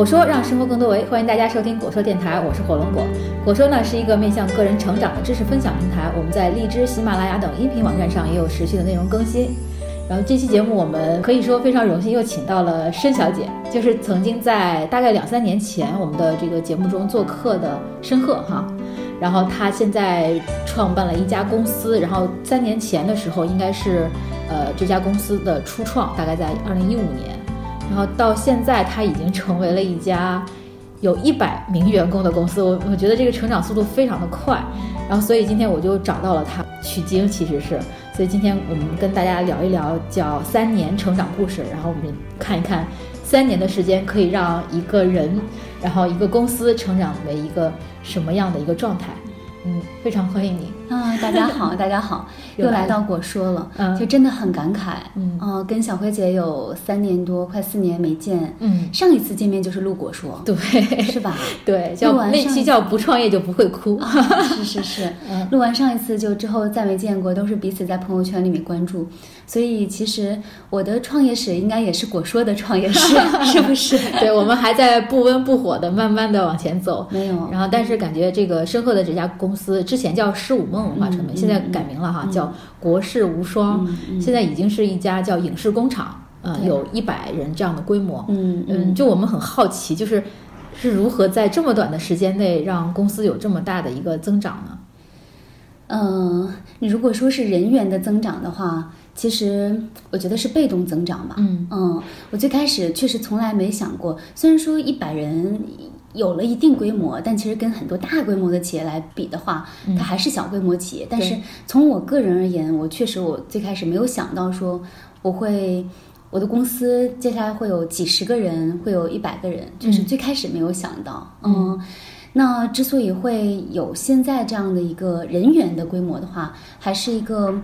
果说让生活更多维，欢迎大家收听果说电台，我是火龙果。果说呢是一个面向个人成长的知识分享平台，我们在荔枝、喜马拉雅等音频网站上也有持续的内容更新。然后这期节目我们可以说非常荣幸又请到了申小姐，就是曾经在大概两三年前我们的这个节目中做客的申鹤哈。然后她现在创办了一家公司，然后三年前的时候应该是呃这家公司的初创，大概在二零一五年。然后到现在，它已经成为了一家有一百名员工的公司。我我觉得这个成长速度非常的快。然后，所以今天我就找到了他取经，其实是。所以今天我们跟大家聊一聊叫三年成长故事。然后我们看一看三年的时间可以让一个人，然后一个公司成长为一个什么样的一个状态。嗯，非常欢迎你啊！大家好，大家好，又来到果说了，嗯，就真的很感慨，嗯，啊，跟小辉姐有三年多，快四年没见，嗯，上一次见面就是录果说，对，是吧？对，叫那期叫不创业就不会哭，是是是，录完上一次就之后再没见过，都是彼此在朋友圈里面关注。所以其实我的创业史应该也是果说的创业史，是不是？对，我们还在不温不火的慢慢的往前走。没有。然后，但是感觉这个身后的这家公司之前叫十五梦文化传媒，现在改名了哈，叫国士无双。现在已经是一家叫影视工厂，呃，有一百人这样的规模。嗯嗯。就我们很好奇，就是是如何在这么短的时间内让公司有这么大的一个增长呢？嗯，你如果说是人员的增长的话。其实我觉得是被动增长吧。嗯嗯，我最开始确实从来没想过，虽然说一百人有了一定规模，但其实跟很多大规模的企业来比的话，它还是小规模企业。但是从我个人而言，我确实我最开始没有想到说我会我的公司接下来会有几十个人，会有一百个人，就是最开始没有想到。嗯，那之所以会有现在这样的一个人员的规模的话，还是一个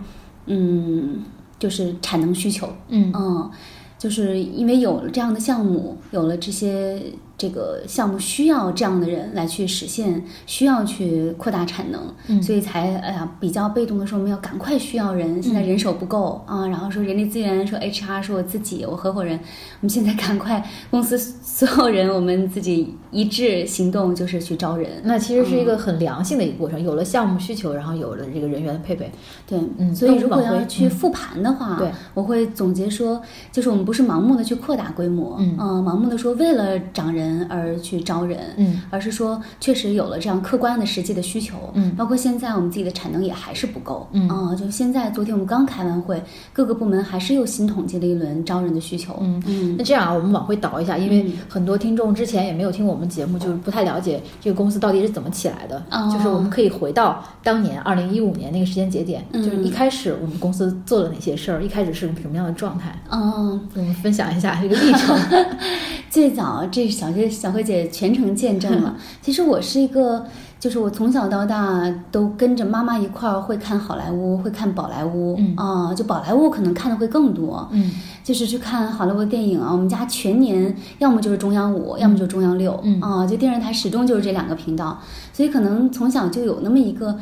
嗯。就是产能需求，嗯嗯，就是因为有了这样的项目，有了这些。这个项目需要这样的人来去实现，需要去扩大产能，所以才哎呀比较被动的说，我们要赶快需要人，现在人手不够啊，然后说人力资源说 HR 说我自己我合伙人，我们现在赶快公司所有人我们自己一致行动，就是去招人。那其实是一个很良性的一个过程，有了项目需求，然后有了这个人员的配备。对，嗯，所以如果要去复盘的话，对，我会总结说，就是我们不是盲目的去扩大规模，嗯，盲目的说为了涨人。而去招人，嗯，而是说确实有了这样客观的实际的需求，嗯，包括现在我们自己的产能也还是不够，嗯。啊，就现在昨天我们刚开完会，各个部门还是又新统计了一轮招人的需求，嗯。嗯，那这样啊，我们往回倒一下，因为很多听众之前也没有听我们节目，就是不太了解这个公司到底是怎么起来的，就是我们可以回到当年二零一五年那个时间节点，就是一开始我们公司做了哪些事儿，一开始是什么样的状态，嗯，我们分享一下这个历程。最早这小学小慧姐全程见证了。其实我是一个，就是我从小到大都跟着妈妈一块儿会看好莱坞，会看宝莱坞啊，就宝莱坞可能看的会更多。嗯，就是去看好莱坞电影啊。我们家全年要么就是中央五，要么就中央六啊，就电视台始终就是这两个频道，所以可能从小就有那么一个。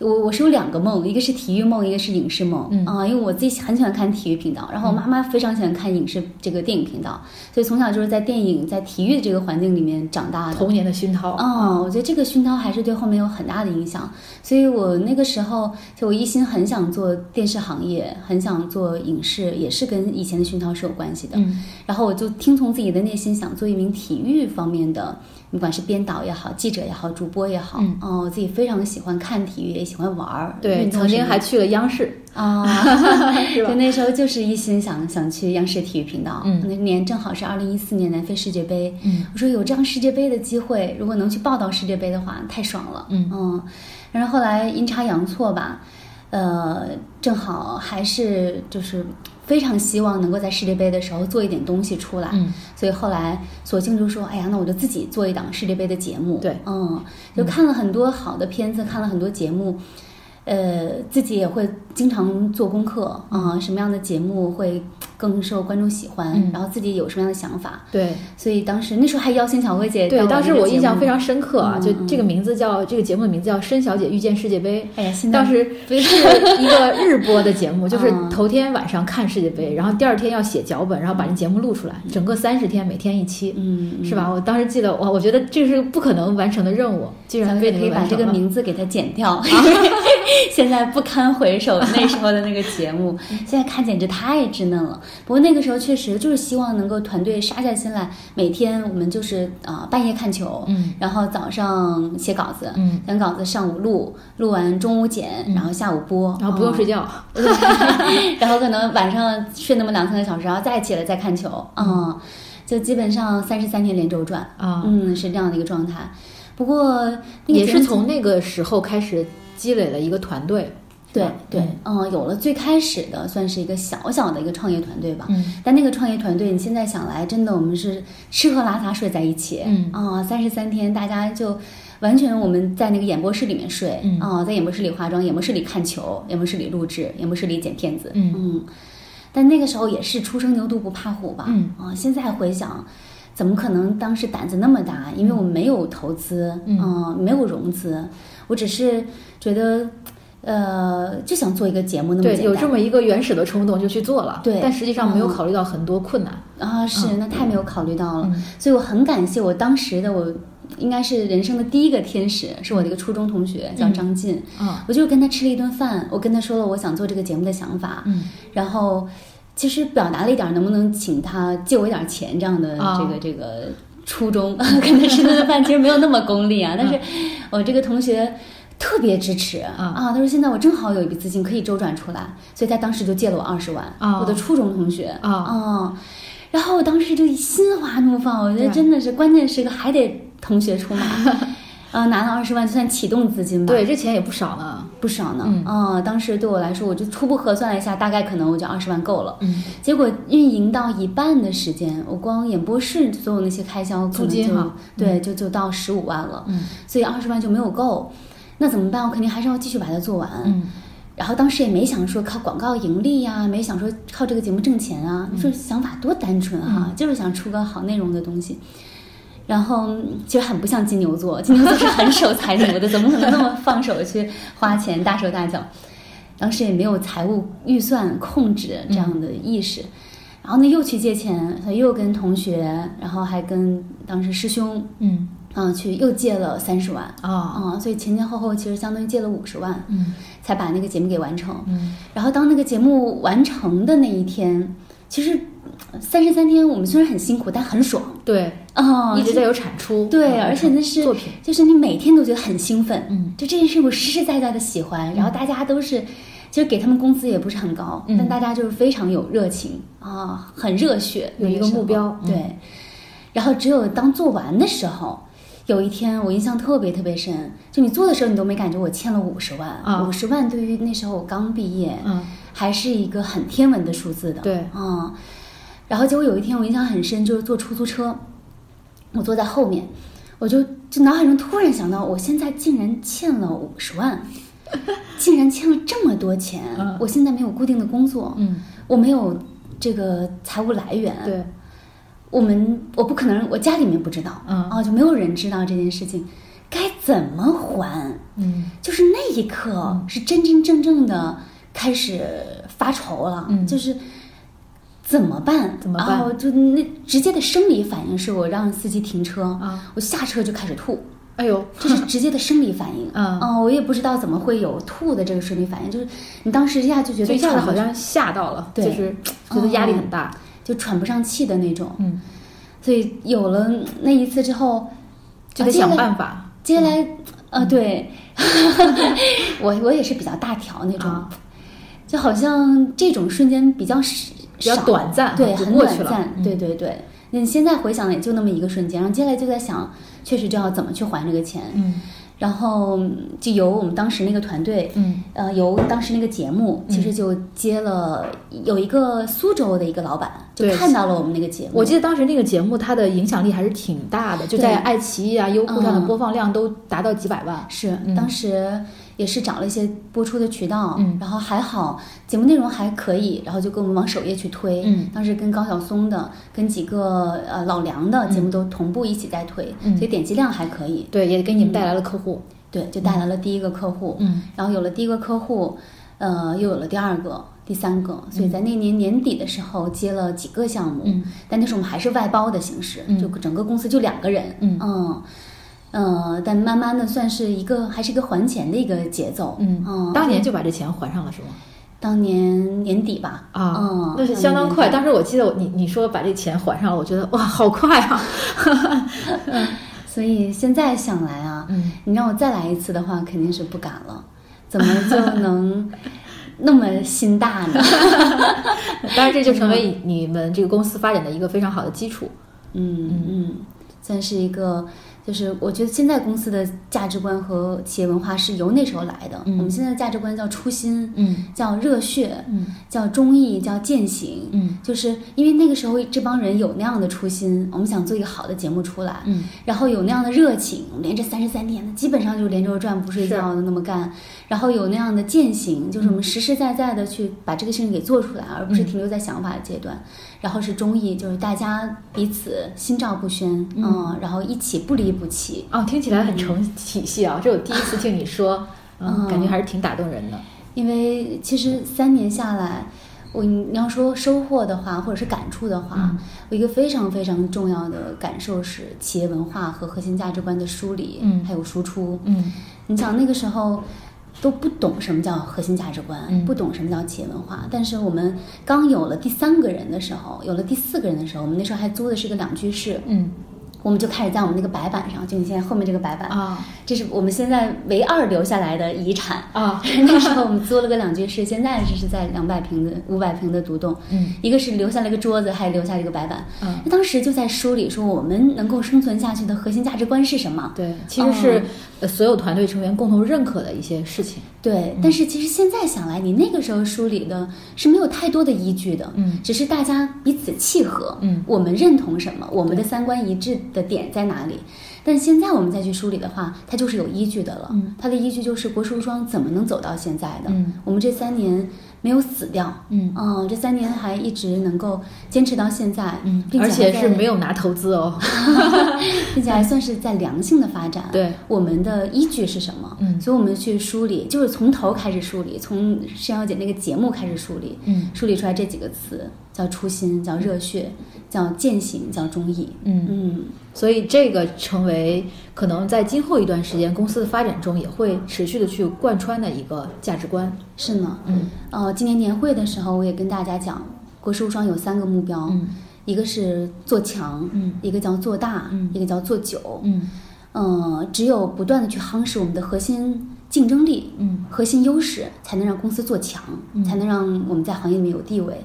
我我是有两个梦，一个是体育梦，一个是影视梦啊。因为我自己很喜欢看体育频道，然后我妈妈非常喜欢看影视这个电影频道，所以从小就是在电影、在体育的这个环境里面长大的。童年的熏陶啊，我觉得这个熏陶还是对后面有很大的影响。所以我那个时候就我一心很想做电视行业，很想做影视，也是跟以前的熏陶是有关系的。嗯，然后我就听从自己的内心，想做一名体育方面的。不管是编导也好，记者也好，主播也好，哦，我自己非常喜欢看体育，也喜欢玩儿。对，曾经还去了央视啊，就那时候就是一心想想去央视体育频道。嗯，那年正好是二零一四年南非世界杯。嗯，我说有这样世界杯的机会，如果能去报道世界杯的话，太爽了。嗯嗯，然后后来阴差阳错吧，呃，正好还是就是。非常希望能够在世界杯的时候做一点东西出来，嗯，所以后来索性就说，哎呀，那我就自己做一档世界杯的节目，对，嗯，就看了很多好的片子，看了很多节目，呃，自己也会经常做功课啊，什么样的节目会更受观众喜欢，嗯然后自己有什么样的想法。对所以当时那时候还邀请小薇姐对，当时我印象非常深刻啊，就这个名字叫这个节目的名字叫《申小姐遇见世界杯》。哎呀，现在当时是一个日播的节目，就是嗯头天晚上看世界杯，然后第二天要写脚本，然后把这节目录出来，整个三十天每天一期，嗯，是吧？我当时记得，哇，我觉得这是不可能完成的任务，居然被你可以把这个。名字给它剪掉，现在不堪回首那时候的那个节目，现在看简直太稚嫩了。不过那个时候确实就是希望能够团队杀下心来，每天我们就是啊、半夜看球，嗯。然后早上写稿子，嗯。写稿子上午录，录完中午剪，然后下午播，然后不用睡觉。觉，然后可能晚上睡那么两三个小时，然后再起来再看球，嗯，就基本上三十三天连轴转，啊。嗯，是这样的一个状态。不过那个也是从那个时候开始积累了一个团队。对对，嗯，有了最开始的算是一个小小的一个创业团队吧。嗯但那个创业团队，你现在想来，真的我们是吃喝拉撒睡在一起。嗯啊，三十三天，大家就完全我们在那个演播室里面睡，嗯啊，在演播室里化妆，演播室里看球，演播室里录制，演播室里剪片子。嗯但那个时候也是初生牛犊不怕虎吧。嗯啊，现在回想。怎么可能当时胆子那么大？因为我们没有投资，嗯没有融资，我只是觉得，呃，就想做一个节目那么简对，单。有这么一个原始的冲动就去做了，对。但实际上没有嗯。考虑到很多困难。啊，是那太没有考虑到了，嗯。所以我很感谢我当时的我，应该是人生的第一个天使，是我的一个初中同学，叫张晋。啊我就跟他吃了一顿饭，我跟他说了我想做这个节目的想法，嗯。然后其实表达了一点能不能请他借我一点钱这样的啊。这个、这个初衷，跟他吃顿饭其实没有那么功利啊，但是我这个同学。特别支持啊他说现在我正好有一笔资金可以周转出来，所以他当时就借了我二十万。啊我的初中同学啊哦然后我当时就心花怒放，我觉得真的是关键时刻还得同学出马，啊，拿了二十万就算启动资金吧，对，这钱也不少呢。不少呢。嗯啊，当时对我来说，我就初步核算了一下，大概可能我就二十万够了。嗯结果运营到一半的时间，我光演播室所有那些开销可能就租金哈对，就就到十五万了。嗯所以二十万就没有够，那怎么办？我肯定还是要继续把它做完。嗯然后当时也没想说靠广告盈利呀、没想说靠这个节目挣钱啊，嗯说想法多单纯哈、就是想出个好内容的东西。然后嗯其实很不像金牛座，金牛座是很守财奴的，怎么可能那么放手去花钱大手大脚？当时也没有财务预算控制这样的意识，然后呢又去借钱，又跟同学，然后还跟当时师兄，嗯啊、去又借了三十万，啊嗯、所以前前后后其实相当于借了五十万，嗯才把那个节目给完成。嗯然后当那个节目完成的那一天，其实三十三天我们虽然很辛苦，但很爽对，啊、一直在有产出。对，嗯而且那是作品。就是你每天都觉得很兴奋，嗯，就这件事我实实在在的喜欢，然后大家都是。其实给他们工资也不是很高，嗯但大家就是非常有热情啊，很热血，有一个目标嗯对。然后只有当做完的时候，有一天我印象特别特别深，就你做的时候你都没感觉我欠了五十万，啊。五十万对于那时候我刚毕业，嗯。还是一个很天文的数字的。对。嗯，然后结果有一天我印象很深，就是坐出租车，我坐在后面，我就就脑海中突然想到，我现在竟然欠了五十万，竟然欠了这么多钱，嗯。我现在没有固定的工作，嗯，我没有这个财务来源，对，我们我不可能，我家里面不知道，嗯。啊，就没有人知道这件事情，该怎么还？嗯。就是那一刻是真真正正的开始发愁了，嗯。就是怎么办？怎么办？然后就那直接的生理反应是我让司机停车，啊。我下车就开始吐，哎呦，这是直接的生理反应。嗯。哦，我也不知道怎么会有吐的这个生理反应，就是你当时一下就觉得就一下子好像吓到了，对。就是觉得压力很大。就喘不上气的那种，嗯，所以有了那一次之后，就得想办法。接下来，呃，对，我我也是比较大条那种，啊。就好像这种瞬间比较少，比较短暂对，很短暂，嗯。对对对。那你现在回想也就那么一个瞬间，然后接下来就在想，确实就要怎么去还这个钱，嗯然后嗯就由我们当时那个团队，嗯。呃，由当时那个节目，其实就接了有一个苏州的一个老板，就看到了我们那个节目，我记得当时那个节目它的影响力还是挺大的，就在爱奇艺啊、优酷上的嗯。播放量都达到几百万。是嗯。当时也是找了一些播出的渠道，嗯。然后还好节目内容还可以，然后就给我们往首页去推。嗯。当时跟高晓松的、跟几个呃老梁的节目都同步一起在推，嗯。所以点击量还可以。对，也给你们带来了客户。对，就带来了第一个客户，嗯。然后有了第一个客户，呃，又有了第二个、第三个，所以在那年年底的时候接了几个项目，嗯。但那时候我们还是外包的形式，嗯。就整个公司就两个人，嗯。嗯呃，但慢慢的算是一个还是一个还钱的一个节奏，嗯嗯，当年就把这钱还上了是吗？当年年底吧，啊，嗯，那是相当快。当当时我记得我你你说把这钱还上了，我觉得哇，好快啊！所以现在想来啊，嗯你让我再来一次的话，肯定是不敢了，怎么就能那么心大呢？当然这就成为你们这个公司发展的一个非常好的基础。嗯嗯，算是一个，就是我觉得现在公司的价值观和企业文化是由那时候来的。嗯我们现在的价值观叫初心，嗯叫热血，嗯叫忠义，叫践行。嗯就是因为那个时候这帮人有那样的初心，我们想做一个好的节目出来，嗯然后有那样的热情，连着三十三天，基本上就连轴转不睡觉的那么干，然后有那样的践行，就是我们实实在在的去把这个事情给做出来，而不是停留在想法的阶段。然后是忠义，就是大家彼此心照不宣，嗯，然后一起不离不弃。哦，听起来很成体系啊！这我第一次听你说，嗯，感觉还是挺打动人的。因为其实三年下来，我你要说收获的话，或者是感触的话，嗯我一个非常非常重要的感受是企业文化和核心价值观的梳理，嗯还有输出。嗯你想那个时候都不懂什么叫核心价值观，嗯不懂什么叫企业文化，但是我们刚有了第三个人的时候，有了第四个人的时候，我们那时候还租的是个两居室，嗯我们就开始在我们那个白板上，就你现在后面这个白板，啊。这是我们现在唯二留下来的遗产。啊。那时候我们租了个两居室，现在这是在两百平的、五百平的独栋，嗯。一个是留下了一个桌子，还留下了一个白板。嗯，那当时就在梳理说我们能够生存下去的核心价值观是什么。对，其实是所有团队成员共同认可的一些事情。对，但是其实现在想来，你那个时候梳理的是没有太多的依据的，嗯。只是大家彼此契合，嗯。我们认同什么，我们的三观一致的点在哪里。但是现在我们再去梳理的话，它就是有依据的了。嗯它的依据就是国术双怎么能走到现在的？嗯我们这三年没有死掉，嗯哦，这三年还一直能够坚持到现在，嗯并，且而且是没有拿投资哦。并且还算是在良性的发展。对，我们的依据是什么？嗯所以我们去梳理，就是从头开始梳理，从申小姐那个节目开始梳理，嗯梳理出来这几个词，叫初心，叫热血，叫践行，叫忠义。嗯，嗯，所以这个成为可能在今后一段时间公司的发展中也会持续的去贯穿的一个价值观。是呢。嗯呃，今年年会的时候，我也跟大家讲，国事无双有三个目标，嗯一个是做强，嗯一个叫做大，嗯一个叫做久。嗯呃，只有不断的去夯实我们的核心竞争力，嗯核心优势，才能让公司做强，嗯才能让我们在行业里面有地位。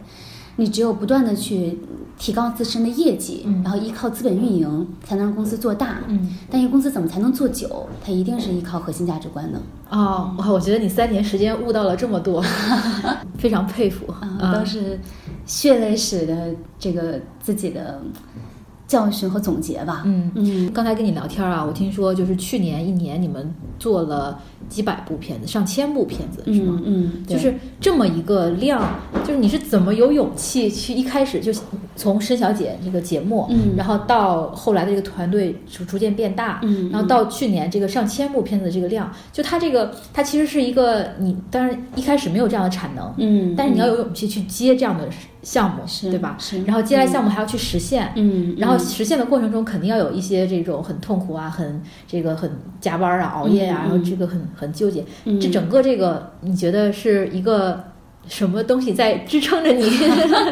你只有不断的去提高自身的业绩，嗯然后依靠资本运营，才能让公司做大。嗯。但一个公司怎么才能做久？它一定是依靠核心价值观的。哦，哇！我觉得你三年时间悟到了这么多，非常佩服啊，都是血泪史的这个自己的教训和总结吧。嗯嗯，刚才跟你聊天啊，我听说就是去年一年你们做了几百部片子，上千部片子是吗？嗯嗯，就是这么一个量，就是你是怎么有勇气去一开始就从申小姐这个节目，嗯然后到后来的这个团队逐逐渐变大，嗯然后到去年这个上千部片子的这个量，就它这个它其实是一个你当然一开始没有这样的产能，嗯，但是你要有勇气去接这样的项目，是对吧？是然后接下来项目还要去实现，嗯，然后实现的过程中，肯定要有一些这种很痛苦啊，很这个很加班啊、熬夜啊，嗯然后这个很很纠结。嗯这整个这个，你觉得是一个什么东西在支撑着你？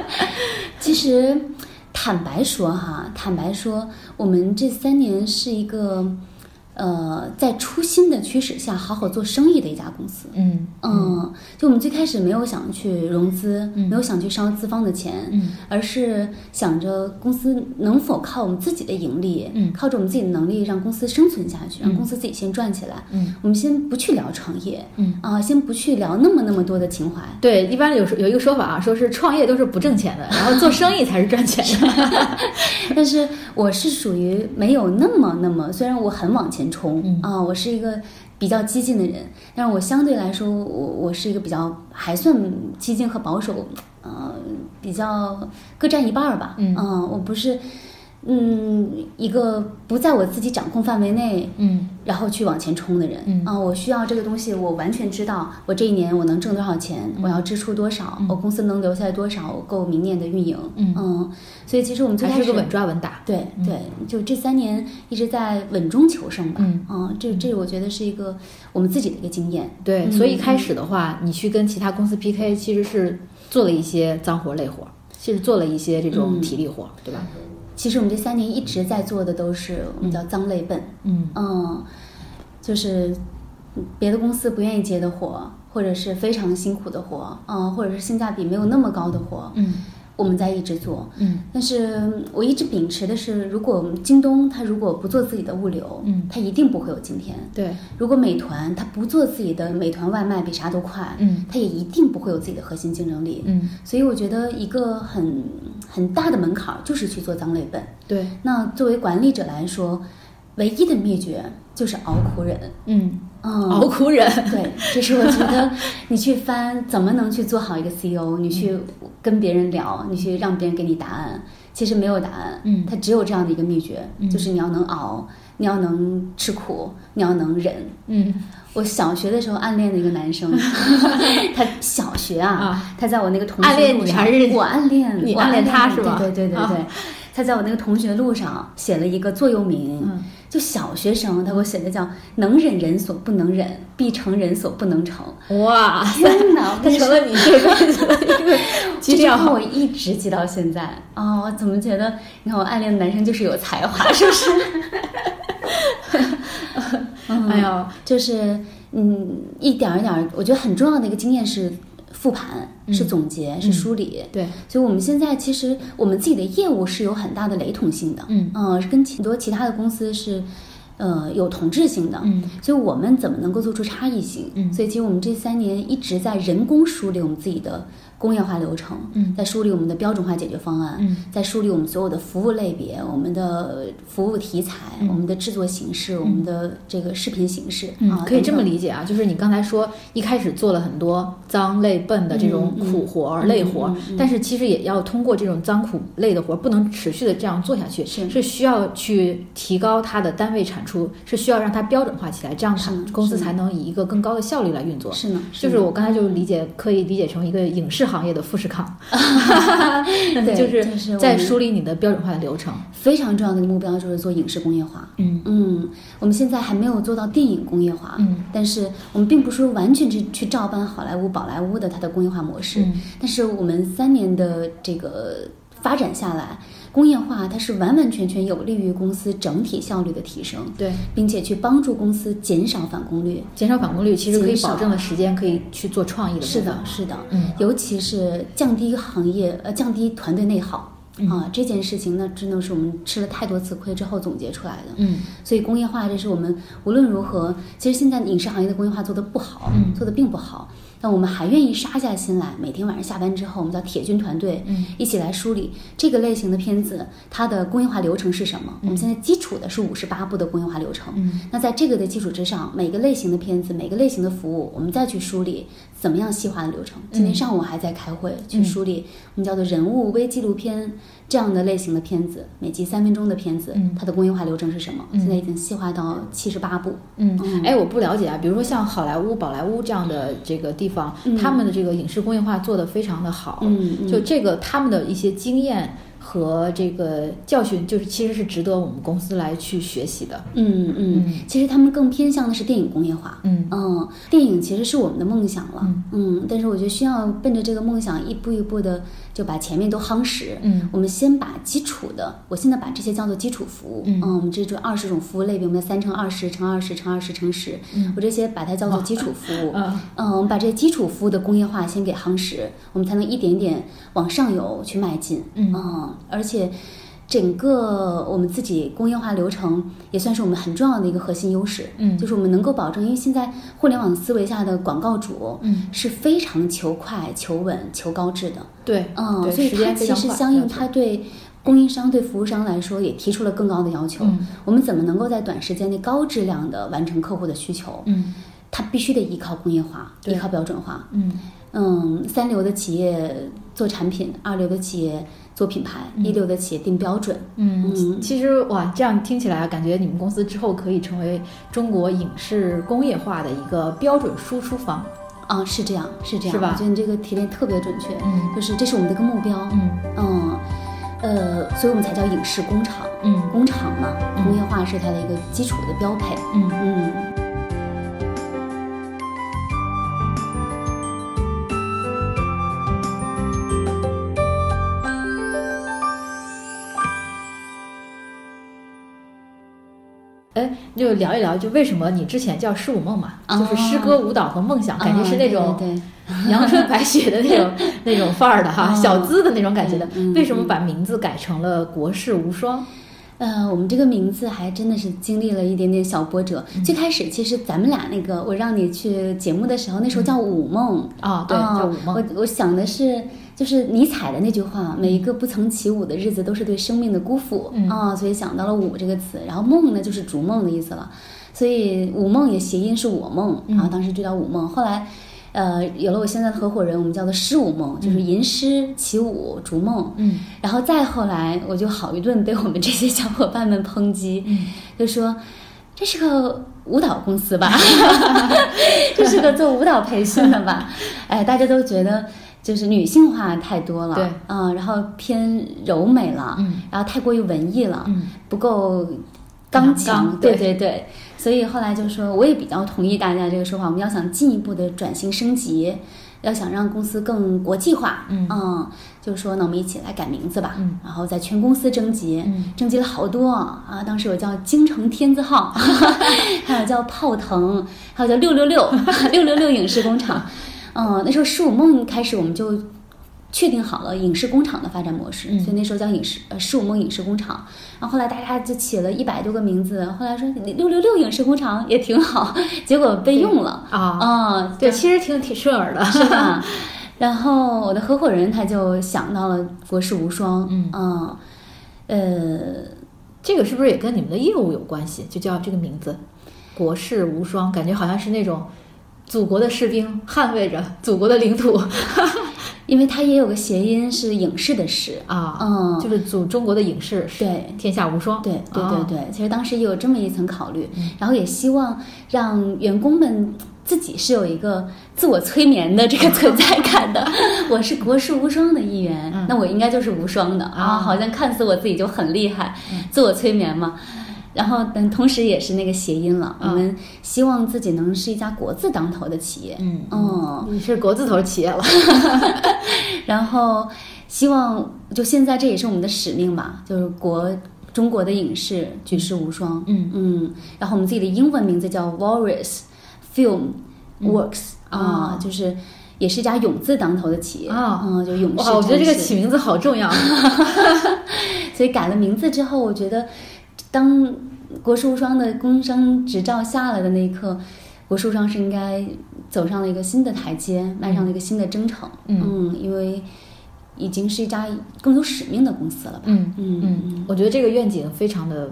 其实，坦白说哈，坦白说，我们这三年是一个，呃，在初心的驱使下，好好做生意的一家公司。嗯嗯，就我们最开始没有想去融资，嗯。没有想去烧资方的钱，嗯。而是想着公司能否靠我们自己的盈利，嗯。靠着我们自己的能力让公司生存下去，让嗯。公司自己先赚起来。嗯。我们先不去聊创业，嗯。啊、先不去聊那么那么多的情怀，对，一般有有一个说法啊，说是创业都是不挣钱的，然后做生意才是赚钱的。但是我是属于没有那么那么，虽然我很往前冲嗯啊、我是一个比较激进的人，但是我相对来说，我我是一个比较还算激进和保守，呃，比较各占一半儿吧。嗯我不是。嗯，一个不在我自己掌控范围内，嗯，然后去往前冲的人，嗯。啊，我需要这个东西，我完全知道，我这一年我能挣多少钱，我要支出多少，我公司能留下来多少，我够明年的运营，嗯。所以其实我们最开始还是个稳抓稳打，对对，就这三年一直在稳中求胜吧，嗯。这这我觉得是一个我们自己的一个经验，对，所以一开始的话，你去跟其他公司 PK，其实是做了一些脏活累活，其实做了一些这种体力活，对吧？其实我们这三年一直在做的都是我们叫脏累本，嗯。嗯，就是别的公司不愿意接的活，或者是非常辛苦的活，嗯，或者是性价比没有那么高的活，嗯，我们在一直做，嗯，但是我一直秉持的是，如果京东它如果不做自己的物流，嗯，它一定不会有今天。对，如果美团它不做自己的美团外卖比啥都快，嗯，它也一定不会有自己的核心竞争力。嗯，所以我觉得一个很很大的门槛儿就是去做脏累本。对，那作为管理者来说，唯一的秘诀就是熬苦忍。嗯，嗯，熬苦忍，对，这是我觉得你去翻怎么能去做好一个 CEO，你去跟别人聊，你去让别人给你答案，其实没有答案，嗯。它只有这样的一个秘诀，就是你要能熬，你要能吃苦，你要能忍。嗯。我小学的时候暗恋的一个男生，他小学啊，啊。他在我那个同学暗恋你还是我暗恋我你暗恋他是吧？对对对对他在我那个同学录上写了一个座右铭，嗯就小学生他给我写的叫“能忍人所不能忍，必成人所不能成”。哇，天哪，他成了你这辈子的一个基这句话调。我一直记到现在。哦，我怎么觉得你看我暗恋的男生就是有才华，是不是？哎呦，就是嗯，一点儿一点儿，我觉得很重要的一个经验是复盘、是总结、是梳理。对，所以我们现在其实我们自己的业务是有很大的雷同性的，嗯呃，跟很多其他的公司是。呃，有同质性的，嗯，所以我们怎么能够做出差异性？嗯所以其实我们这三年一直在人工梳理我们自己的工业化流程，嗯。在梳理我们的标准化解决方案，嗯。在梳理我们所有的服务类别、我们的服务题材、我们的制作形式、我们的这个视频形式、嗯啊，，可以这么理解啊，就是你刚才说一开始做了很多脏累笨的这种苦活儿、累活儿，但是其实也要通过这种脏苦累的活儿，不能持续的这样做下去，是。需要去提高它的单位产出，是需要让它标准化起来，这样它公司才能以一个更高的效率来运作。是呢，就是我刚才就理解，可以理解成一个影视行业的富士康，对就就是在梳理你的标准化的流程。非常重要的一个目标就是做影视工业化。嗯。嗯，我们现在还没有做到电影工业化，嗯，但是我们并不是说完全去去照搬好莱坞、宝莱坞的它的工业化模式，嗯。但是我们三年的这个发展下来，工业化它是完完全全有利于公司整体效率的提升，对，并且去帮助公司减少返工率。减少返工率，其实可以保证的时间可以去做创意的。是的，是的，嗯尤其是降低行业呃降低团队内耗。嗯啊，这件事情呢，真的是我们吃了太多次亏之后总结出来的。嗯所以工业化，这是我们无论如何，其实现在影视行业的工业化做得不好，嗯做得并不好。但我们还愿意杀下心来，每天晚上下班之后，我们叫铁军团队，嗯一起来梳理这个类型的片子，它的工业化流程是什么？我们现在基础的是五十八步的工业化流程。嗯那在这个的基础之上，每个类型的片子，每个类型的服务，我们再去梳理怎么样细化的流程。今天上午还在开会去梳理我们叫做人物微纪录片这样的类型的片子，每集三分钟的片子，嗯。它的工业化流程是什么？现在已经细化到七十八步。嗯，哎，我不了解啊，比如说像好莱坞、宝莱坞这样的这个地方，他们的这个影视工业化做得非常的好，嗯嗯。就这个他们的一些经验和这个教训，就是其实是值得我们公司来去学习的。嗯嗯，其实他们更偏向的是电影工业化。嗯嗯，电影其实是我们的梦想了。嗯，但是我觉得需要奔着这个梦想一步一步的就把前面都夯实。嗯，我们先把基础的，我现在把这些叫做基础服务。嗯我们这种二十种服务类别，我们的三乘二十乘二十乘二十乘十，嗯我这些把它叫做基础服务。嗯 嗯，我们把这些基础服务的工业化先给夯实，我们才能一点点往上游去迈进。嗯而且整个我们自己工业化流程也算是我们很重要的一个核心优势。嗯就是我们能够保证，因为现在互联网思维下的广告主，嗯，是非常求快、求稳、求高质的。对，嗯，所以它其实相应它对供应商对服务商来说也提出了更高的要求。嗯我们怎么能够在短时间内高质量的完成客户的需求？嗯它必须得依靠工业化，依靠标准化。嗯嗯，三流的企业做产品，二流的企业做品牌，一流的企业定标准。嗯，嗯其实哇，这样听起来感觉你们公司之后可以成为中国影视工业化的一个标准输出方。啊，是这样，是这样，是吧我觉得你这个提炼特别准确，嗯就是这是我们的一个目标。嗯嗯，呃，所以我们才叫影视工厂，嗯工厂嘛，嗯工业化是它的一个基础的标配。嗯嗯。哎，就聊一聊，就为什么你之前叫诗舞梦嘛，哦就是诗歌、舞蹈和梦想，感觉是那种阳春白雪的那种那种范儿的哈，哦小资的那种感觉的嗯嗯。为什么把名字改成了国士无双？呃，我们这个名字还真的是经历了一点点小波折。嗯最开始其实咱们俩那个，我让你去节目的时候，那时候叫舞梦啊，对，啊叫舞梦。我我想的是，就是尼采的那句话，每一个不曾起舞的日子都是对生命的辜负、嗯啊，所以想到了舞这个词。然后梦呢，就是逐梦的意思了，所以舞梦也谐音是我梦，嗯然后当时就叫舞梦。后来。呃，有了我现在的合伙人，我们叫做诗舞梦，就是吟诗起舞逐梦。嗯然后再后来，我就好一顿被我们这些小伙伴们抨击，嗯就说这是个舞蹈公司吧，这是个做舞蹈培训的吧？哎，大家都觉得就是女性化太多了，对。啊、然后偏柔美了，嗯。然后太过于文艺了，嗯。不够刚强，刚对。对对对，所以后来就说，我也比较同意大家这个说法，我们要想进一步的转型升级，要想让公司更国际化，嗯。就是说呢，我们一起来改名字吧，嗯。然后在全公司征集，嗯。征集了好多啊，当时有叫京城天字号，还有叫泡腾，还有叫六六六 六六六影视工厂，嗯，那时候十五梦开始我们就。确定好了影视工厂的发展模式，嗯所以那时候叫影视呃十五梦影视工厂。然后后来大家就起了一百多个名字，后来说六六六影视工厂也挺好，结果被用了啊，嗯，对，其实挺挺顺耳的。是吧？然后我的合伙人他就想到了国士无双，嗯啊呃，这个是不是也跟你们的业务有关系？就叫这个名字“国士无双”，感觉好像是那种祖国的士兵捍卫着祖国的领土。因为它也有个谐音是影视的视，啊，嗯，就是祖中国的影视，对。天下无双。对对啊对。对，其实当时也有这么一层考虑，嗯。然后也希望让员工们自己是有一个自我催眠的这个存在感的。我是国士无双的一员，嗯。那我应该就是无双的。啊，啊。好像看似我自己就很厉害，嗯。自我催眠嘛。然后，等同时也是那个谐音了。嗯。我们希望自己能是一家国字当头的企业，嗯哦，你是国字头企业了。然后希望就现在这也是我们的使命吧，就是国中国的影视举世无双。嗯。嗯，然后我们自己的英文名字叫 Walrus Film Works、啊啊，就是也是一家勇字当头的企业。啊。嗯，就勇士哇，我觉得这个起名字好重要。所以改了名字之后，我觉得当国士无双的工商执照下来的那一刻，国士无双是应该走上了一个新的台阶，迈上了一个新的征程。嗯因为已经是一家更有使命的公司了吧？嗯嗯嗯，我觉得这个愿景非常的。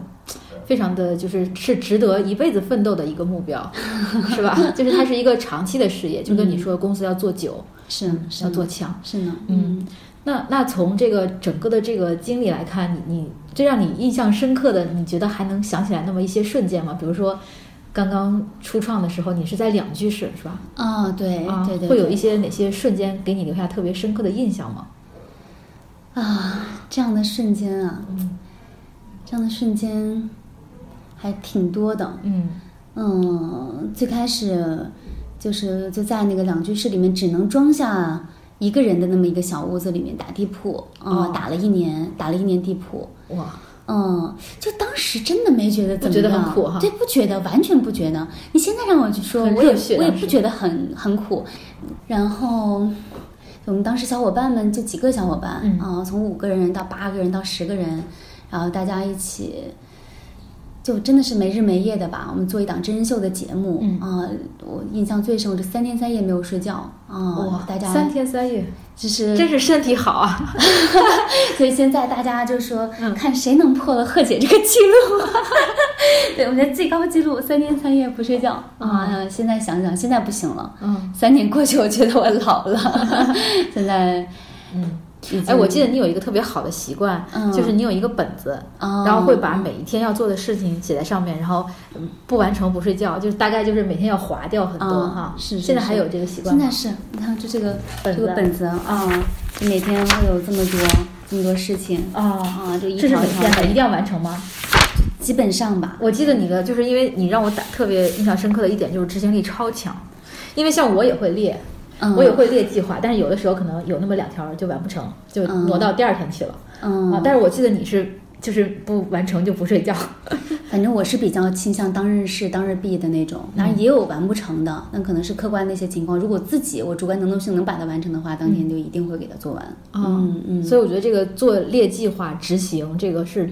非常的就是是值得一辈子奋斗的一个目标，是吧？就是它是一个长期的事业，就跟你说公司要做久，是是要做强。是呢，嗯，那那从这个整个的这个经历来看，你你最让你印象深刻的，你觉得还能想起来那么一些瞬间吗？比如说，刚刚初创的时候，你是在两居室是吧？啊，对啊，对对，会有一些哪些瞬间给你留下特别深刻的印象吗？啊这样的瞬间啊，嗯这样的瞬间还挺多的。嗯嗯，最开始就是就在那个两居室里面，只能装下一个人的那么一个小屋子里面打地铺，啊、哦打了一年，打了一年地铺。哇，嗯，就当时真的没觉得怎么样，不觉得很苦哈对，不觉得，完全不觉得。你现在让我去说，我也我也不觉得很很苦。然后我们当时小伙伴们就几个小伙伴啊、嗯从五个人到八个人到十个人，然后大家一起。就真的是没日没夜的吧。我们做一档真人秀的节目，嗯啊、我印象最深，我这三天三夜没有睡觉啊、哇，大家三天三夜，就是真是身体好啊！所以现在大家就说，嗯看谁能破了贺姐这个记录。对，我们的最高记录三天三夜不睡觉啊、现在想想，现在不行了。嗯三年过去，我觉得我老了。现在，嗯。哎，我记得你有一个特别好的习惯，嗯就是你有一个本子，哦然后会把每一天要做的事情写在上面，然后嗯不完成不睡觉，就是大概就是每天要划掉很多啊哈。是是是现在还有这个习惯吗？现在是，你看就这个本子这个本子啊，就每天会有这么多这么多事情啊，啊，就一这是条一条每天的，一，定要完成吗？基本上吧。我记得你的，就是因为你让我打特别印象深刻的一点就是执行力超强，因为像我也会列，嗯，我也会列计划，但是有的时候可能有那么两条就完不成，就嗯挪到第二天去了、嗯。啊。但是我记得你是就是不完成就不睡觉，反正我是比较倾向当日事当日毕的那种，当然也有完不成的，那可能是客观的一些情况。如果自己我主观能动性能把它完成的话，当天就一定会给它做完。啊嗯嗯，所以我觉得这个做列计划执行这个是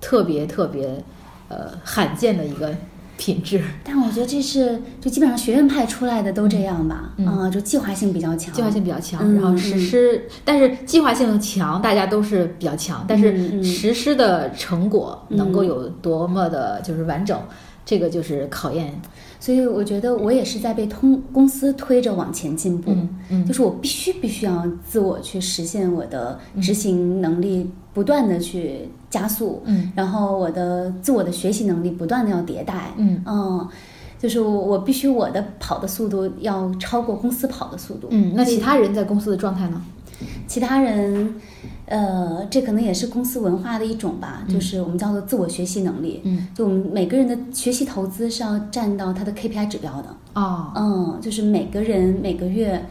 特别特别呃罕见的一个品质，但我觉得这是就基本上学院派出来的都这样吧，嗯。啊，就计划性比较强，计划性比较强，嗯然后实施，但是计划性强，大家都是比较强，但是实施的成果能够嗯有多么的就是完整，这个就是考验。所以我觉得我也是在被通公司推着往前进步，嗯嗯。就是我必须必须要自我去实现我的执行能力，不断的去加速，嗯。然后我的自我的学习能力不断的要迭代，嗯。就是我我必须我的跑的速度要超过公司跑的速度，嗯，那其他人在公司的状态呢？其他人，呃，这可能也是公司文化的一种吧，就是我们叫做自我学习能力。嗯，就我们每个人的学习投资是要占到他的 KPI 指标的。哦，嗯，就是每个人每个月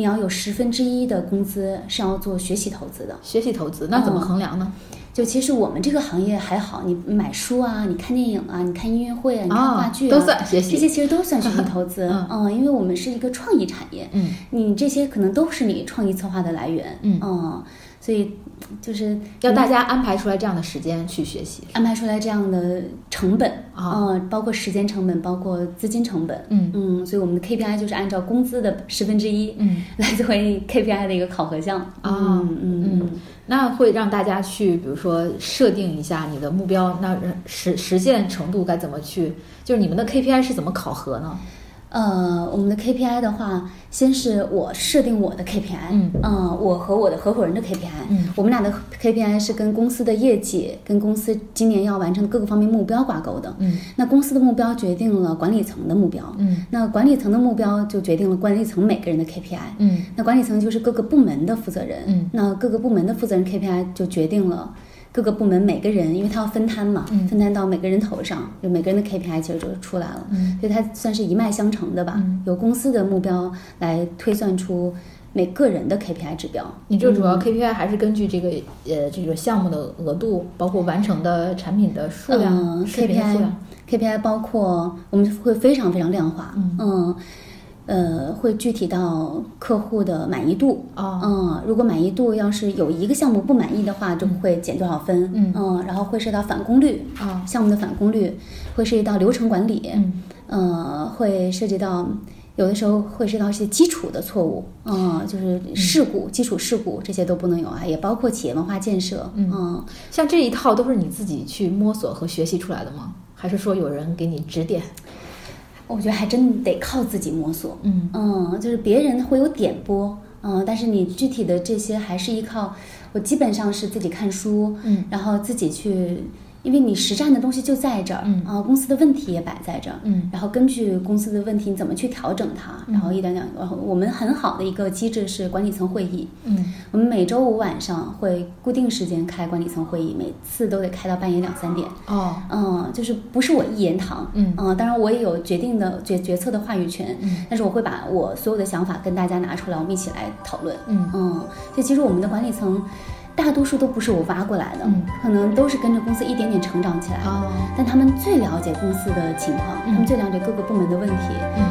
你要有十分之一的工资是要做学习投资的。学习投资那怎么嗯衡量呢？就其实我们这个行业还好，你买书啊，你看电影啊，你看音乐会啊，你看哦话剧啊，都算学习这些其实都算学习投资。嗯嗯，因为我们是一个创意产业，嗯你这些可能都是你创意策划的来源。嗯所以就是要大家安排出来这样的时间去学习。安排出来这样的成本啊嗯，包括时间成本，包括资金成本。嗯嗯，所以我们的 KPI 就是按照工资的十分之一，嗯，来作为 KPI 的一个考核项。啊嗯嗯嗯，那会让大家去，比如说设定一下你的目标，那实实现程度该怎么去？就是你们的 KPI 是怎么考核呢？呃，我们的 KPI 的话，先是我设定我的 KPI，嗯。我和我的合伙人的 KPI，嗯。我们俩的 KPI 是跟公司的业绩、跟公司今年要完成的各个方面目标挂钩的。嗯。那公司的目标决定了管理层的目标，嗯。那管理层的目标就决定了管理层每个人的 KPI。嗯。那管理层就是各个部门的负责人，嗯。那各个部门的负责人 KPI 就决定了各个部门每个人，因为他要分摊嘛，嗯。分摊到每个人头上，就每个人的 KPI 其实就出来了，嗯。所以它算是一脉相承的吧，嗯。由公司的目标来推算出每个人的 KPI 指标。你这主要 KPI 还是根据这个呃这个项目的额度，包括完成的产品的数量、，KPI 量。KPI 包括我们会非常非常量化，嗯呃，会具体到客户的满意度。哦。嗯，如果满意度要是有一个项目不满意的话，就会减多少分。嗯。然后会涉及到返工率，哦。项目的返工率，会涉及到流程管理，嗯。呃，会涉及到有的时候会涉及到一些基础的错误，嗯，就是事故、基础事故这些都不能有啊，也包括企业文化建设，嗯。像这一套都是你自己去摸索和学习出来的吗？还是说有人给你指点？我觉得还真得靠自己摸索。嗯嗯，就是别人会有点拨，嗯，但是你具体的这些还是依靠我，基本上是自己看书，嗯然后自己去，因为你实战的东西就在这儿，嗯。啊，公司的问题也摆在这儿，嗯。然后根据公司的问题你怎么去调整它，然后一点点，然后我们很好的一个机制是管理层会议，嗯。我们每周五晚上会固定时间开管理层会议，每次都得开到半夜两三点。哦。嗯，就是不是我一言堂，嗯当然我也有决定的决决策的话语权，嗯。但是我会把我所有的想法跟大家拿出来，我们一起来讨论，嗯。嗯，所以其实我们的管理层大多数都不是我挖过来的可能都是跟着公司一点点成长起来的。但他们最了解公司的情况他们最了解各个部门的问题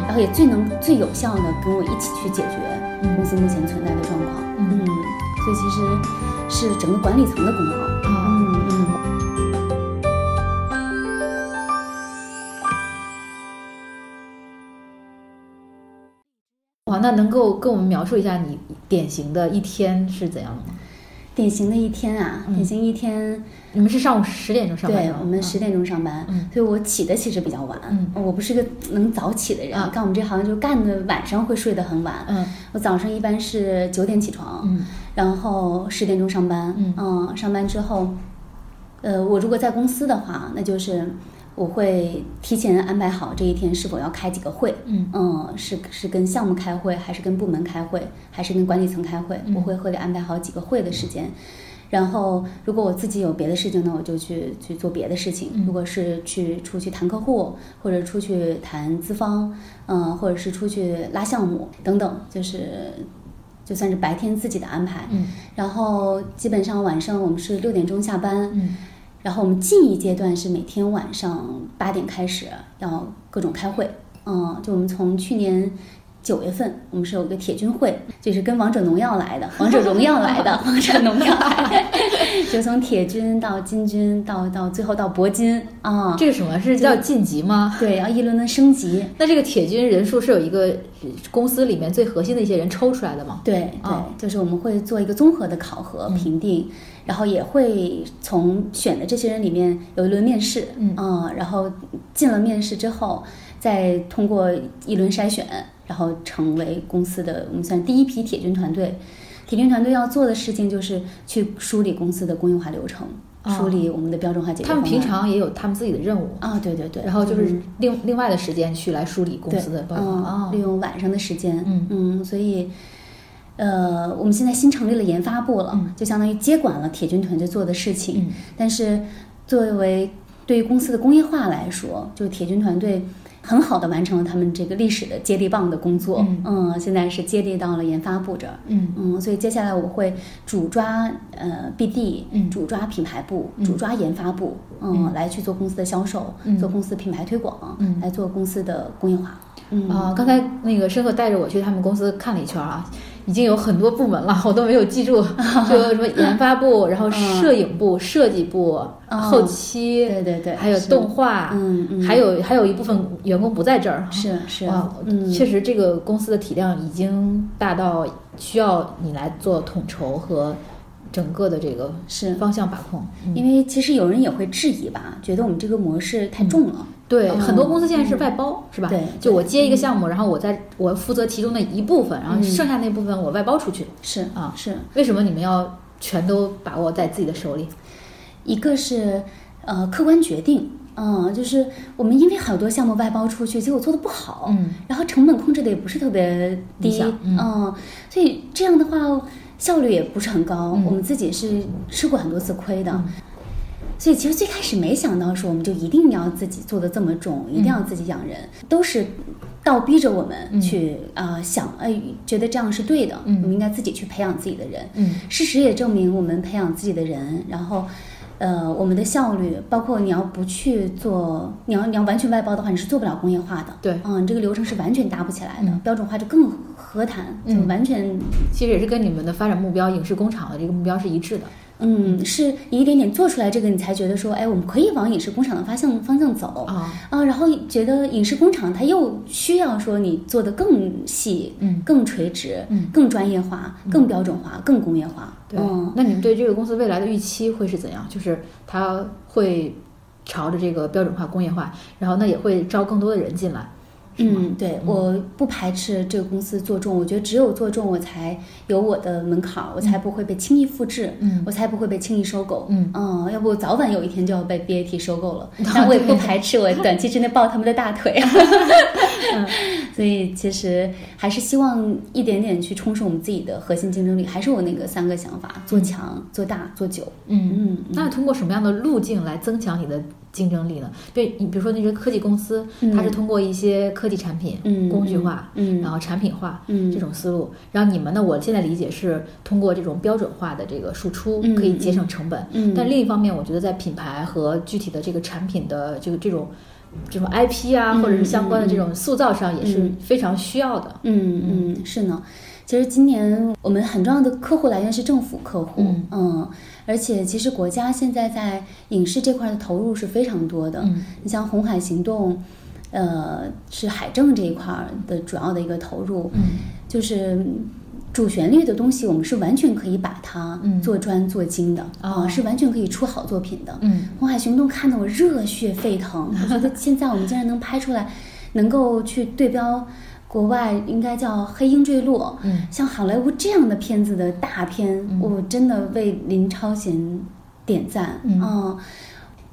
然后也最能最有效的跟我一起去解决公司目前存在的状况。嗯。所以其实是整个管理层的功劳。啊嗯嗯。哇那能够跟我们描述一下你典型的一天是怎样的吗？典型的一天啊，典型一天，你们是上午十点钟上班？对，我们十点钟上班，所以我起的其实比较晚。我不是个能早起的人，干我们这行就干的晚上会睡得很晚。嗯，我早上一般是九点起床，然后十点钟上班。嗯，上班之后，呃，我如果在公司的话，那就是。我会提前安排好这一天是否要开几个会，嗯，是是跟项目开会，还是跟部门开会，还是跟管理层开会？我会合理安排好几个会的时间。然后，如果我自己有别的事情呢，我就去去做别的事情。如果是去出去谈客户，或者出去谈资方，嗯，或者是出去拉项目等等，就是就算是白天自己的安排。然后基本上晚上我们是六点钟下班。然后我们近一阶段是每天晚上八点开始要各种开会，嗯，就我们从去年九月份，我们是有个铁军会，就是跟王者荣耀来的，王者荣耀来的，王者荣耀来的，就从铁军到金军到到最后到铂金啊，这个什么是叫晋级吗？对，要一轮轮升级。那这个铁军人数是有一个公司里面最核心的一些人抽出来的吗？对对，就是我们会做一个综合的考核评定。然后也会从选的这些人里面有一轮面试，嗯，然后进了面试之后，再通过一轮筛选，然后成为公司的我们算第一批铁军团队。铁军团队要做的事情就是去梳理公司的工业化流程，梳理我们的标准化解决他们平常也有他们自己的任务啊，对对对。然后就是另另外的时间去来梳理公司的，嗯，利用晚上的时间，嗯嗯，所以。呃，我们现在新成立了研发部了，就相当于接管了铁军团队做的事情。但是，作为对于公司的工业化来说，就铁军团队很好的完成了他们这个历史的接力棒的工作。嗯，现在是接力到了研发部这儿。嗯嗯，所以接下来我会主抓呃 BD，嗯主抓品牌部，主抓研发部，嗯，来去做公司的销售，做公司品牌推广，来做公司的工业化。啊，刚才那个申鹤带着我去他们公司看了一圈啊。已经有很多部门了，我都没有记住，就什么研发部，然后摄影部、设计部、后期，对对对，还有动画，嗯嗯，还有还有一部分员工不在这儿，是是，确实这个公司的体量已经大到需要你来做统筹和。整个的这个是。方向把控，因为其实有人也会质疑吧，觉得我们这个模式太重了。对，很多公司现在是外包，是吧？对，就我接一个项目，然后我在我负责其中的一部分，然后剩下那部分我外包出去。是啊，是。为什么你们要全都把握在自己的手里？一个是呃客观决定，嗯，就是我们因为好多项目外包出去，结果做的不好，嗯，然后成本控制的也不是特别低，嗯，所以这样的话。效率也不是很高，我们自己是吃过很多次亏的，所以其实最开始没想到说我们就一定要自己做的这么重，一定要自己养人，都是倒逼着我们去啊想，哎，觉得这样是对的，我们应该自己去培养自己的人。事实也证明，我们培养自己的人，然后。呃，我们的效率，包括你要不去做，你要你要完全外包的话，你是做不了工业化的。对，嗯，这个流程是完全搭不起来的，标准化就更何谈，就完全。其实也是跟你们的发展目标，影视工厂的这个目标是一致的。嗯，是你一点点做出来这个，你才觉得说，哎，我们可以往影视工厂的方向方向走。啊啊，然后觉得影视工厂它又需要说你做的更细，嗯，更垂直，嗯，更专业化，更标准化，更工业化。对，那你们对这个公司未来的预期会是怎样？就是它会朝着这个标准化、工业化，然后那也会招更多的人进来。嗯，对，我不排斥这个公司做重，我觉得只有做重，我才有我的门槛，我才不会被轻易复制，嗯，我才不会被轻易收购，嗯。嗯，要不早晚有一天就要被 BAT 收购了，但我也不排斥我短期之内抱他们的大腿，所以其实还是希望一点点去充实我们自己的核心竞争力，还是我那个三个想法：做强、做大、做久。嗯嗯，那通过什么样的路径来增强你的？竞争力呢？对你比如说那些科技公司，它是通过一些科技产品工具化，然后产品化这种思路。然后你们呢？我现在理解是通过这种标准化的这个输出，可以节省成本。但另一方面，我觉得在品牌和具体的这个产品的这个这种这种 IP 啊，或者是相关的这种塑造上，也是非常需要的。嗯嗯，是呢。其实今年我们很重要的客户来源是政府客户，嗯，而且其实国家现在在影视这块的投入是非常多的。嗯，你像红海行动，呃，是海政这一块儿的主要的一个投入，嗯，就是主旋律的东西，我们是完全可以把它嗯。做专做精的啊、哦是完全可以出好作品的。嗯。红海行动看得我热血沸腾，我觉得现在我们竟然能拍出来，能够去对标国外应该叫《黑鹰坠落》，嗯。像好莱坞这样的片子的大片，我真的为林超贤点赞。嗯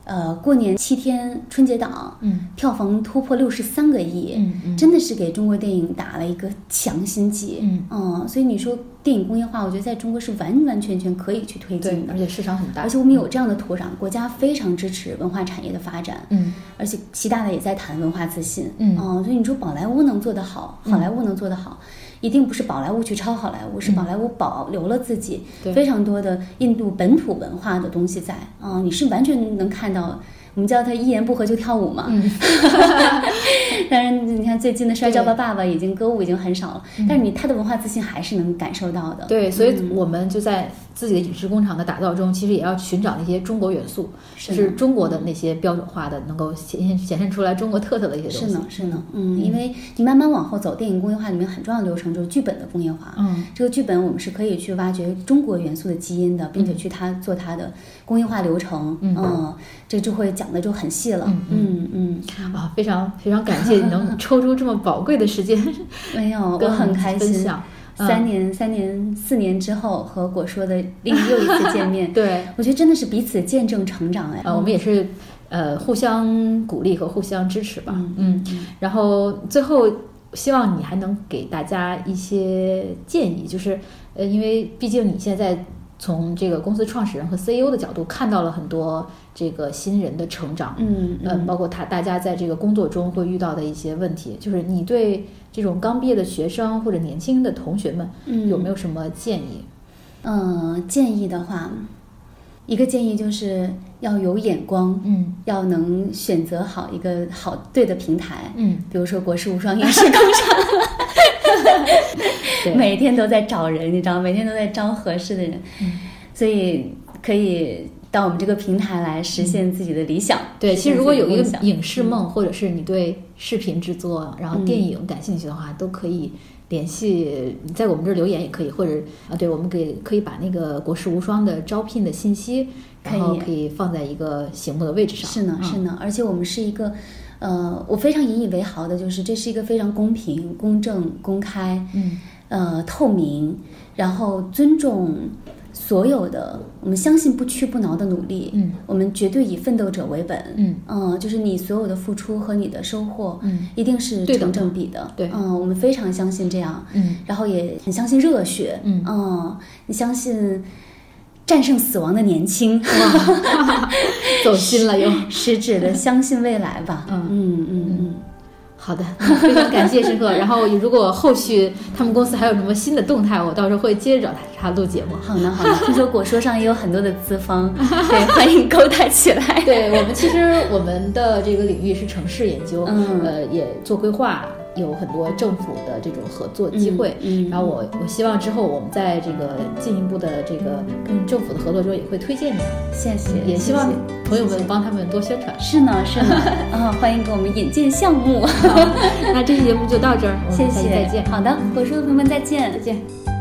呃，过年七天春节档，嗯。票房突破六十三个亿，嗯嗯。真的是给中国电影打了一个强心剂。嗯。所以你说电影工业化，我觉得在中国是完完全全可以去推对进，的。而。且市场很大，而且我们有这样的土壤，国家非常支持文化产业的发展，嗯。而且习大大也在谈文化自信，嗯。所以你说宝莱坞能做得好，好莱坞能做得好，一定不是宝莱坞去抄好莱坞，是宝莱坞保留了自己非常多的印度本土文化的东西在，啊、你是完全能看到。我们叫他一言不合就跳舞嘛，嗯。当然你看最近的《摔跤吧爸爸》已经歌舞已经很少了，嗯。但是你他的文化自信还是能感受到的。对，所以我们就在自己的影视工厂的打造中，其实也要寻找那些中国元素，是的就是中国的那些标准化的，能够显现显现出来中国特色的一些东西。是呢，是呢，嗯，因为你慢慢往后走，电影工业化里面很重要的流程就是剧本的工业化。嗯，这个剧本我们是可以去挖掘中国元素的基因的，并且去它做它的工业化流程。嗯这就会讲的就很细了。嗯嗯嗯，啊，非常非常感谢你能抽出这么宝贵的时间 没有，我很开心。分享。嗯三年、三年、四年之后和果说的另又一次见面，对，我觉得真的是彼此见证成长哎。呃，我们也是呃互相鼓励和互相支持吧。嗯嗯，然后最后希望你还能给大家一些建议，就是呃，因为毕竟你现在从这个公司创始人和 CEO 的角度看到了很多这个新人的成长，嗯呃，包括他大家在这个工作中会遇到的一些问题，就是你对这种刚毕业的学生或者年轻的同学们嗯。有没有什么建议？嗯，建议的话，一个建议就是要有眼光，嗯。要能选择好一个好对的平台。嗯，比如说国士无双影视工厂，对 每天都在找人，你知道，每天都在招合适的人，嗯。所以可以到我们这个平台来实现自己的理想。对，其实如果有一个影视梦，或者是你对视频制作，然后电影感兴趣的话，都可以联系，在我们这儿留言也可以，或者啊，对我们给可以把那个国士无双的招聘的信息，然后可以。可以放在一个醒目的位置上。是呢，嗯。是呢，而且我们是一个，呃，我非常引以为豪的，就是这是一个非常公平、公正、公开，嗯呃，透明，然后尊重所有的，我们相信不屈不挠的努力，嗯，我们绝对以奋斗者为本，嗯。呃就是你所有的付出和你的收获，嗯。一定是成正比的，对嗯、我们非常相信这样，嗯。然后也很相信热血，嗯。你相信战胜死亡的年轻，哇，走心了又。实质的相信未来吧，嗯。嗯嗯嗯。好的，非常感谢申鹤。然后如果后续他们公司还有什么新的动态，我到时候会接着找他他录节目。好的，好的。听说果说上也有很多的资方，对，欢迎勾搭起来。对我们其实我们的这个领域是城市研究，嗯呃，也做规划，有很多政府的这种合作机会。嗯嗯。然后我我希望之后我们在这个进一步的这个跟政府的合作中也会推荐你，谢谢，也希望朋友们帮他们多宣传。是呢，是呢，啊，欢迎给我们引荐项目，好那这期节目就到这儿，谢谢，再见，好的，果说的朋友们再见，再见。